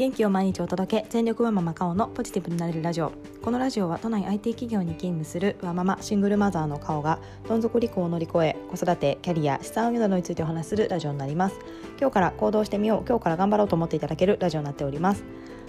元気を毎日お届け。全力ワママカオのポジティブになれるラジオ。このラジオは都内 IT 企業に勤務するワママシングルマザーの顔がどん底離婚を乗り越え子育てキャリア資産運用などについてお話しするラジオになります。今日から行動してみよう。今日から頑張ろうと思っていただけるラジオになっております。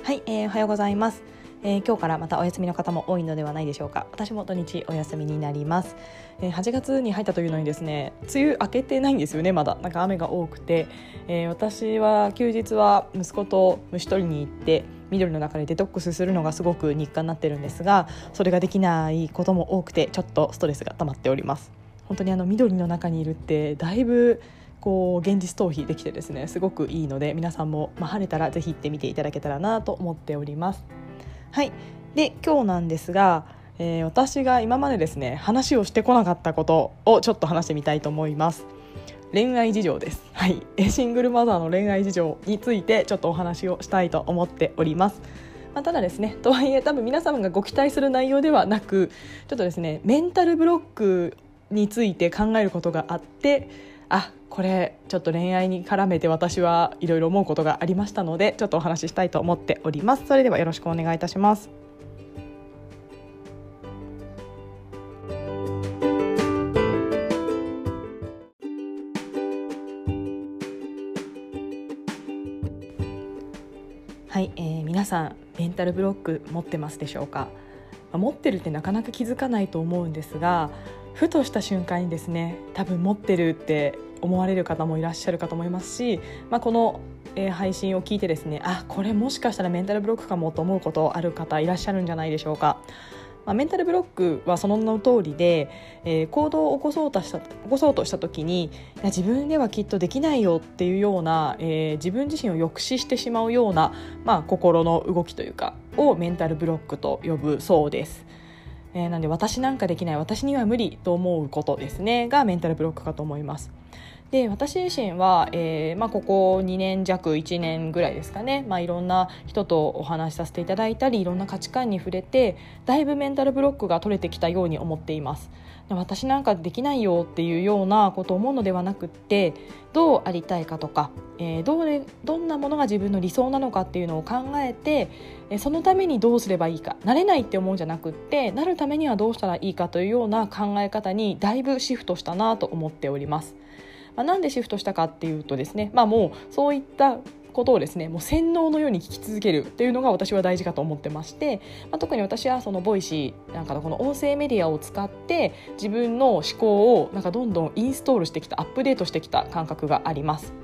はい、えー、おはようございます。えー、今日からまたお休みの方も多いのではないでしょうか。私も土日お休みになります、えー、8月に入ったというのにですね梅雨明けてないんですよねまだ。なんか雨が多くて、えー、私は休日は息子と虫取りに行って緑の中でデトックスするのがすごく日課になってるんですがそれができないことも多くてちょっとストレスが溜まっております。本当にあの緑の中にいるってだいぶこう現実逃避できてですねすごくいいので皆さんも、まあ、晴れたらぜひ行ってみていただけたらなと思っております。はい。で今日なんですが、えー、私が今までですね話をしてこなかったことをちょっと話してみたいと思います。恋愛事情です。はい。シングルマザーの恋愛事情についてちょっとお話をしたいと思っております。まあ、ただですねとはいえ多分皆様がご期待する内容ではなくちょっとですねメンタルブロックについて考えることがあってあこれちょっと恋愛に絡めて私はいろいろ思うことがありましたのでちょっとお話ししたいと思っております。それではよろしくお願いいたします。はい、えー、皆さんメンタルブロック持ってますでしょうか？持ってるってなかなか気づかないと思うんですがふとした瞬間にですね多分持ってるって思われる方もいらっしゃるかと思いますし、まあ、この、配信を聞いてですねあこれもしかしたらメンタルブロックかもと思うことある方いらっしゃるんじゃないでしょうか。まあ、メンタルブロックはその名の通りで、えー、行動を起こそうとした起こそうとした時にいや自分ではきっとできないよっていうような、えー、自分自身を抑止してしまうような、まあ、心の動きというかをメンタルブロックと呼ぶそうです。えー、なんで私なんかできない私には無理と思うことですねがメンタルブロックかと思います。で私自身は、えーまあ、ここ2年弱1年ぐらいですかね、まあ、いろんな人とお話しさせていただいたりいろんな価値観に触れてだいぶメンタルブロックが取れてきたように思っています。私なんかできないよっていうようなことを思うのではなくってどうありたいかとか、えー、どうどんなものが自分の理想なのかっていうのを考えてそのためにどうすればいいか。なれないって思うんじゃなくってなるためにはどうしたらいいかというような考え方にだいぶシフトしたなと思っております。まあ、なんでシフトしたかっていうとですね、まあ、もうそういったことをですねもう洗脳のように聞き続けるっていうのが私は大事かと思ってまして、まあ、特に私はその Voicy なんかのこの音声メディアを使って自分の思考をなんかどんどんインストールしてきたアップデートしてきた感覚があります。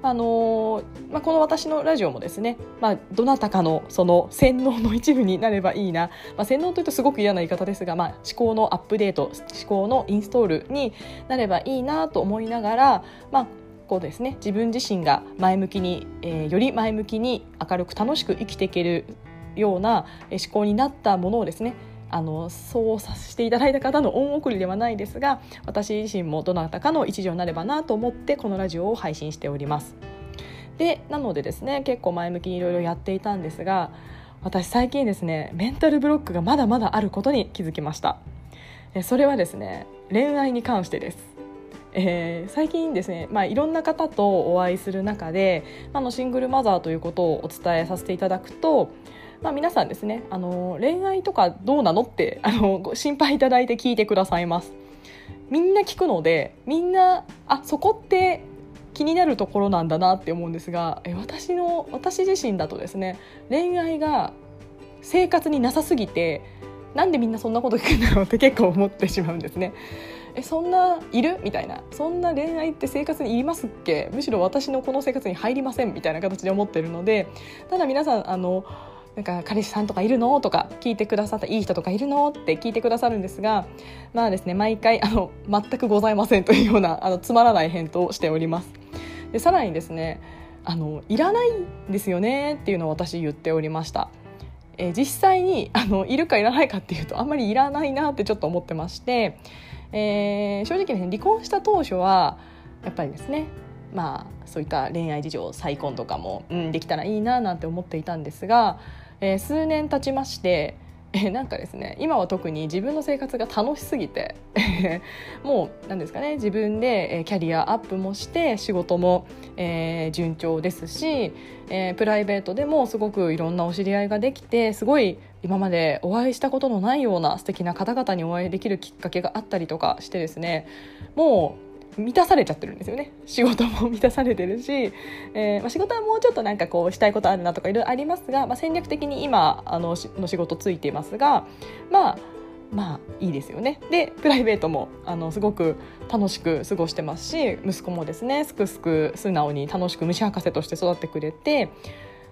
あのまあ、この私のラジオもですね、まあ、どなたかのその洗脳の一部になればいいな、まあ、洗脳というとすごく嫌な言い方ですが、まあ、思考のアップデート思考のインストールになればいいなと思いながら、まあ、こうですね自分自身が前向きに、えー、より前向きに明るく楽しく生きていけるような思考になったものをですねあのそうさせていただいた方の恩送りではないですが私自身もどなたかの一助になればなと思ってこのラジオを配信しております。でなのでですね結構前向きにいろいろやっていたんですが私最近ですねメンタルブロックがまだまだあることに気づきました。それはですね恋愛に関してです。えー、最近ですね、まあ、いろんな方とお会いする中で、あのシングルマザーということをお伝えさせていただくとまあ、皆さんですねあの恋愛とかどうなのって あのご心配いただいて聞いてくださいます。みんな聞くのでみんなあそこって気になるところなんだなって思うんですがえ私の私自身だとですね恋愛が生活になさすぎてなんでみんなそんなこと聞くんだろうって 結構思ってしまうんですね。えそんないる？みたいな。そんな恋愛って生活にいりますっけ？むしろ私のこの生活に入りませんみたいな形で思ってるのでただ皆さんあのなんか彼氏さんとかいるの？とか聞いてくださったいい人とかいるの？って聞いてくださるんですがまあですね毎回あの全くございませんというようなあのつまらない返答をしております。でさらにですねあのいらないんですよねっていうのを私言っておりました。え実際にあのいるかいらないかっていうとあんまりいらないなってちょっと思ってまして、えー、正直ね離婚した当初はやっぱりですねまあそういった恋愛事情再婚とかも、うん、できたらいいななんて思っていたんですがえー、数年経ちましてえなんかですね今は特に自分の生活が楽しすぎて もう何ですかね自分でキャリアアップもして仕事も、えー、順調ですし、えー、プライベートでもすごくいろんなお知り合いができてすごい今までお会いしたことのないような素敵な方々にお会いできるきっかけがあったりとかしてですねもう満たされちゃってるんですよね仕事も満たされてるし、えー、まあ、仕事はもうちょっとなんかこうしたいことあるなとかいろいろありますが、まあ、戦略的に今あのの仕事ついていますがまあまあいいですよねでプライベートもあのすごく楽しく過ごしてますし息子もですねすくすく素直に楽しく虫博士として育ってくれて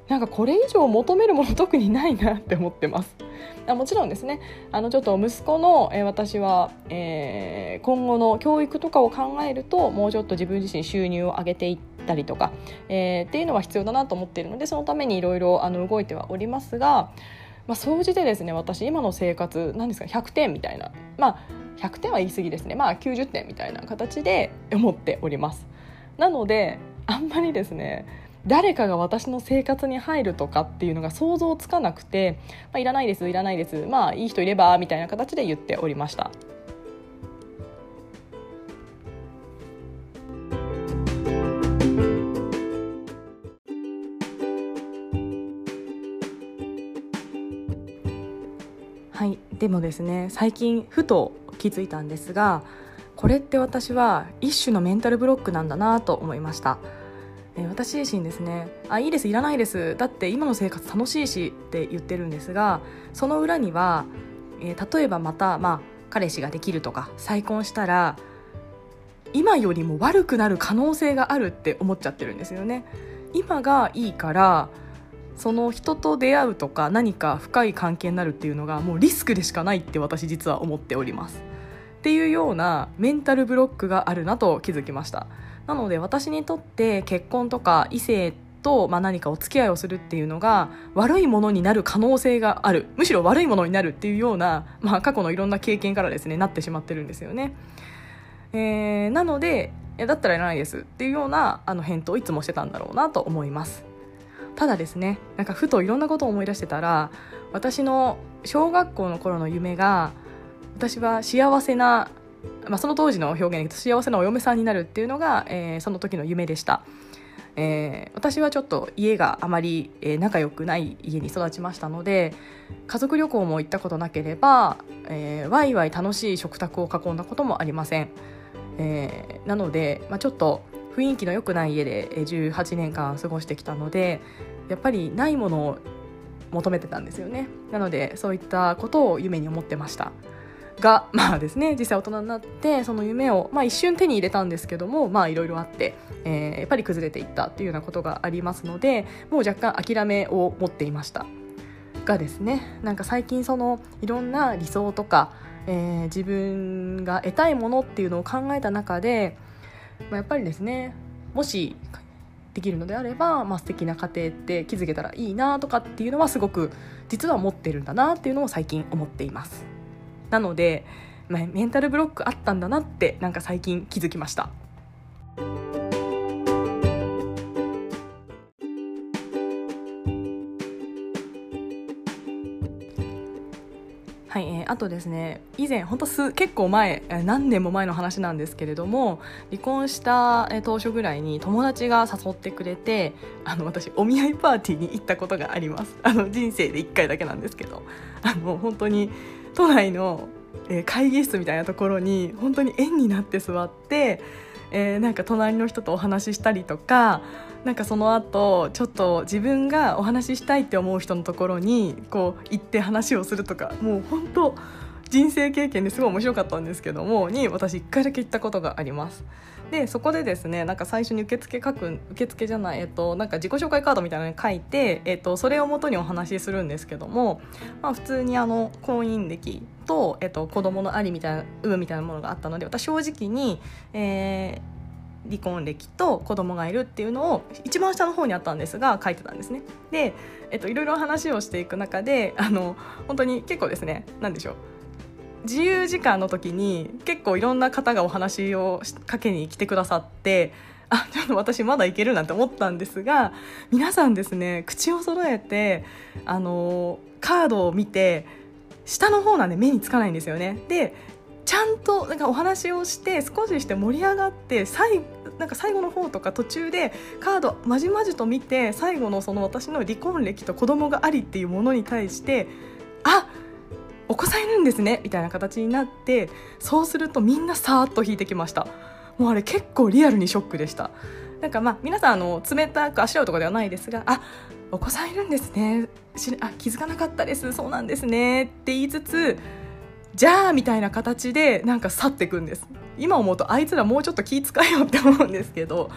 なんかこれ以上求めるもの特にないなって思ってます。あもちろんですね。あのちょっと息子の、えー、私は、えー、今後の教育とかを考えるともうちょっと自分自身収入を上げていったりとか、えー、っていうのは必要だなと思っているのでそのためにいろいろ動いてはおりますが、まあ、総じてですね私今の生活何ですか100点みたいな。まあ100点は言い過ぎですね。まあ90点みたいな形で思っております。なのであんまりですね誰かが私の生活に入るとかっていうのが想像つかなくて、まあ、いらないですいらないですまあいい人いればみたいな形で言っておりました。はいでもですね最近ふと気づいたんですがこれって私は一種のメンタルブロックなんだなと思いました。え私自身ですねあいいですいらないですだって今の生活楽しいしって言ってるんですがその裏には、えー、例えばまた、まあ、彼氏ができるとか再婚したら今よりも悪くなる可能性があるって思っちゃってるんですよね。今がいいからその人と出会うとか何か深い関係になるっていうのがもうリスクでしかないって私実は思っております。っていうようなメンタルブロックがあるなと気づきました。なので私にとって結婚とか異性と、まあ、何かお付き合いをするっていうのが悪いものになる可能性があるむしろ悪いものになるっていうような、まあ、過去のいろんな経験からですねなってしまってるんですよね。えー、なのでいやだったらいらないですっていうようなあの返答をいつもしてたんだろうなと思いますただですねなんかふといろんなことを思い出してたら私の小学校の頃の夢が私は幸せなまあ、その当時の表現で幸せなお嫁さんになるっていうのが、えー、その時の夢でした。えー、私はちょっと家があまり、えー、仲良くない家に育ちましたので家族旅行も行ったことなければ、えー、ワイワイ楽しい食卓を囲んだこともありません、えー、なので、まあ、ちょっと雰囲気の良くない家で18年間過ごしてきたのでやっぱりないものを求めてたんですよね。なのでそういったことを夢に思ってました。が、まあですね、実際大人になって、その夢を、まあ一瞬手に入れたんですけども、まあいろいろあって、えー、やっぱり崩れていったっていうようなことがありますので、もう若干諦めを持っていました。がですね、なんか最近そのいろんな理想とか、えー、自分が得たいものっていうのを考えた中で、まあ、やっぱりですね、もしできるのであれば、まあ、素敵な家庭って築けたらいいなとかっていうのはすごく実は思ってるんだなっていうのを最近思っています。なので、まあ、メンタルブロックあったんだなってなんか最近気づきました。はい、えー、あとですね以前本当す結構前何年も前の話なんですけれども離婚した、え当初ぐらいに友達が誘ってくれてあの私お見合いパーティーに行ったことがありますあの人生で1回だけなんですけどあの本当に都内の、えー、会議室みたいなところに本当に円になって座って、えー、なんか隣の人とお話ししたりとかなんかその後ちょっと自分がお話ししたいって思う人のところにこう行って話をするとかもう本当人生経験ですごい面白かったんですけどもに私1回だけ行ったことがあります。でそこでですねなんか最初に受付書く受付じゃない、えっと、なんか自己紹介カードみたいなのに書いて、えっと、それをもとにお話しするんですけども、まあ、普通にあの婚姻歴と、えっと、子供のありみたいな有無みたいなものがあったので私正直に、えー離婚歴と子供がいるっていうのを一番下の方にあったんですが書いてたんですね。で、えっと、いろいろ話をしていく中であの本当に結構ですね何でしょう自由時間の時に結構いろんな方がお話をかけに来てくださってあちょっと私まだいけるなんて思ったんですが皆さんですね口を揃えてあのカードを見て下の方なんで目につかないんですよね。でちゃんとなんかお話をして少しして盛り上がって最なんか最後の方とか途中でカードまじまじと見て最後のその私の離婚歴と子供がありっていうものに対してあっお子さんいるんですねみたいな形になってそうするとみんなさーっと引いてきました。もうあれ結構リアルにショックでした。なんかまあ皆さんあの冷たくあしらうとかではないですがあお子さんいるんですね。あ気づかなかったです。そうなんですね。って言いつつじゃあみたいな形でなんか去っていくんです。今思うとあいつらもうちょっと気遣いよって思うんですけど。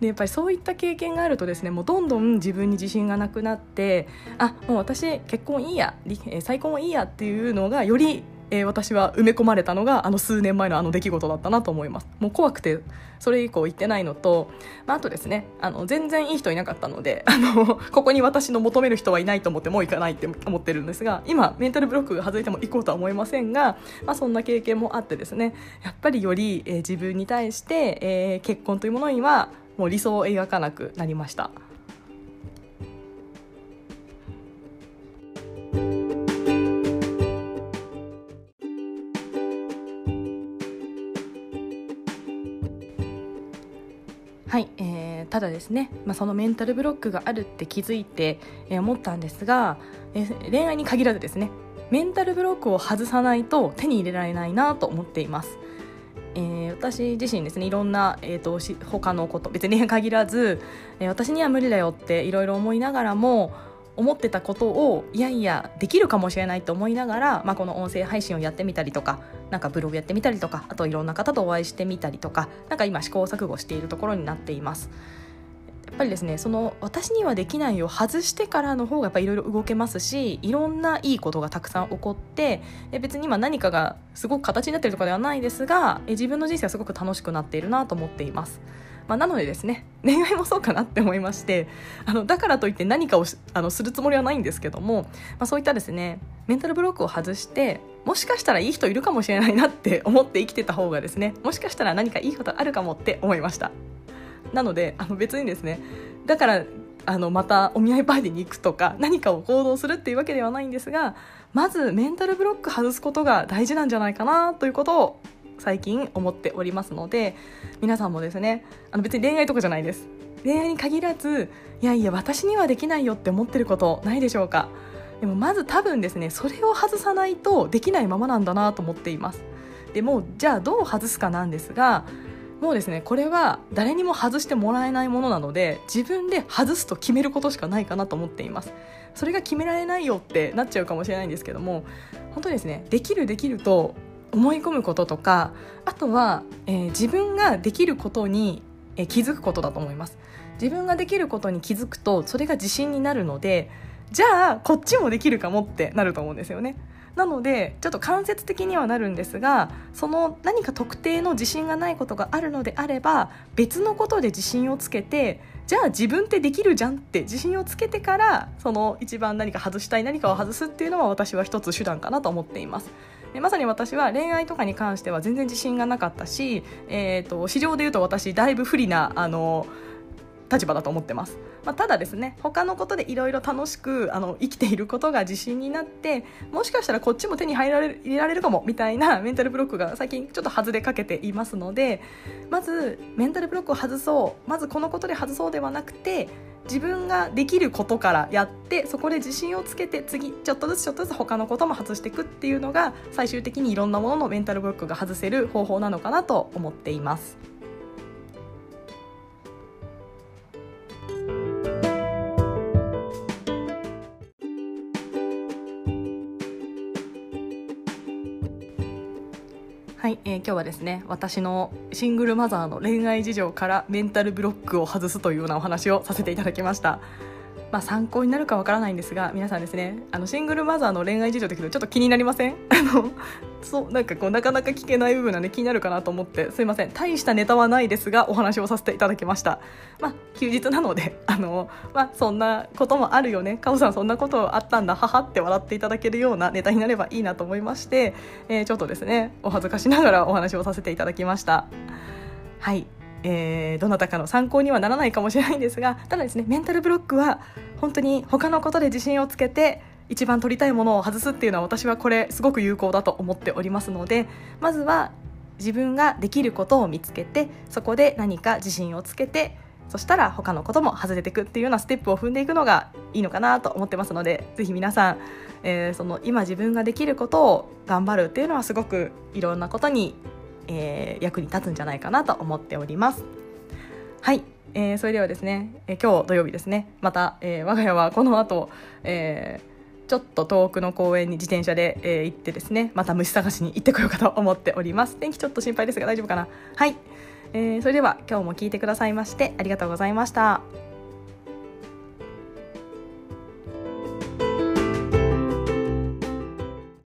でやっぱりそういった経験があるとですねもうどんどん自分に自信がなくなってあもう私結婚いいや再婚はいいやっていうのがよりえー、私は埋め込まれたのがあの数年前のあの出来事だったなと思いますもう怖くてそれ以降行ってないのと、まあ、あとですねあの全然いい人いなかったので あのここに私の求める人はいないと思ってもう行かないって思ってるんですが今メンタルブロックが外れても行こうとは思いませんが、まあ、そんな経験もあってですねやっぱりより、えー、自分に対して、えー、結婚というものにはもう理想を描かなくなりました。はい、えー、ただですね、まあ、そのメンタルブロックがあるって気づいて、えー、思ったんですが、えー、恋愛に限らずですねメンタルブロックを外さないと手に入れられないなと思っています。えー、私自身ですねいろんな、えーと、と他のこと別に限らず、えー、私には無理だよっていろいろ思いながらも思ってたことをいやいやできるかもしれないと思いながら、まあ、この音声配信をやってみたりとかなんかブログやってみたりとかあといろんな方とお会いしてみたりとかなんか今試行錯誤しているところになっています。やっぱりですねその私にはできないを外してからの方がやっぱいろいろ動けますしいろんないいことがたくさん起こって別に今何かがすごく形になっているとかではないですが自分の人生はすごく楽しくなっているなと思っています。まあ、なのでですね 恋愛もそうかなって思いましてあのだからといって何かをあのするつもりはないんですけども、まあ、そういったですねメンタルブロックを外してもしかしたらいい人いるかもしれないなって思って生きてた方がですねもしかしたら何かいいことあるかもって思いました。なのであの別にですねだからあのまたお見合いパーティーに行くとか何かを行動するっていうわけではないんですがまずメンタルブロック外すことが大事なんじゃないかなということを最近思っておりますので皆さんもですねあの別に恋愛とかじゃないです。恋愛に限らずいやいや私にはできないよって思ってることないでしょうか。でもまず多分ですねそれを外さないとできないままなんだなと思っています。でもじゃあどう外すかなんですがもうですねこれは誰にも外してもらえないものなので自分で外すと決めることしかないかなと思っています。それが決められないよってなっちゃうかもしれないんですけども本当にですねできるできると思い込むこととかあとは、えー、自分ができることに、えー、気づくことだと思います自分ができることに気づくとそれが自信になるのでじゃあこっちもできるかもってなると思うんですよねなのでちょっと間接的にはなるんですがその何か特定の自信がないことがあるのであれば別のことで自信をつけてじゃあ自分ってできるじゃんって自信をつけてからその一番何か外したい何かを外すっていうのは私は一つ手段かなと思っています。でまさに私は恋愛とかに関しては全然自信がなかったし、えーと、市場でいうと私だいぶ不利なあの立場だと思ってます、まあ、ただですね他のことでいろいろ楽しくあの生きていることが自信になってもしかしたらこっちも手に入られ入れられるかもみたいな メンタルブロックが最近ちょっと外れかけていますのでまずメンタルブロックを外そう。まずこのことで外そうではなくて自分ができることからやってそこで自信をつけて次ちょっとずつちょっとずつ他のことも外していくっていうのが最終的にいろんなもののメンタルブロックが外せる方法なのかなと思っています。はい、えー、今日はですね私のシングルマザーの恋愛事情からメンタルブロックを外すというようなお話をさせていただきました。まあ、参考になるかわからないんですが皆さんですねあのシングルマザーの恋愛事情って聞くとちょっと気になりません？あのそうなんかこうなかなか聞けない部分なんで気になるかなと思ってすいません。大したネタはないですがお話をさせていただきました。まあ休日なので あの、まあ、そんなこともあるよね。かおさんそんなことあったんだ。ははって笑っていただけるようなネタになればいいなと思いまして、えー、ちょっとですねお恥ずかしながらお話をさせていただきました。はい。えー、どなたかの参考にはならないかもしれないんですがただですねメンタルブロックは本当に他のことで自信をつけて一番取りたいものを外すっていうのは私はこれすごく有効だと思っておりますのでまずは自分ができることを見つけてそこで何か自信をつけてそしたら他のことも外れていくっていうようなステップを踏んでいくのがいいのかなと思ってますのでぜひ皆さん、えー、その今自分ができることを頑張るっていうのはすごくいろんなことに、えー、役に立つんじゃないかなと思っております。はい、えー、それではですね、え今日土曜日ですね。また、え我が家はこの後、えちょっと遠くの公園に自転車で、え行ってですねまた虫探しに行ってこようかと思っております。天気ちょっと心配ですが大丈夫かな？はい。えー、それでは今日も聞いてくださいましてありがとうございました。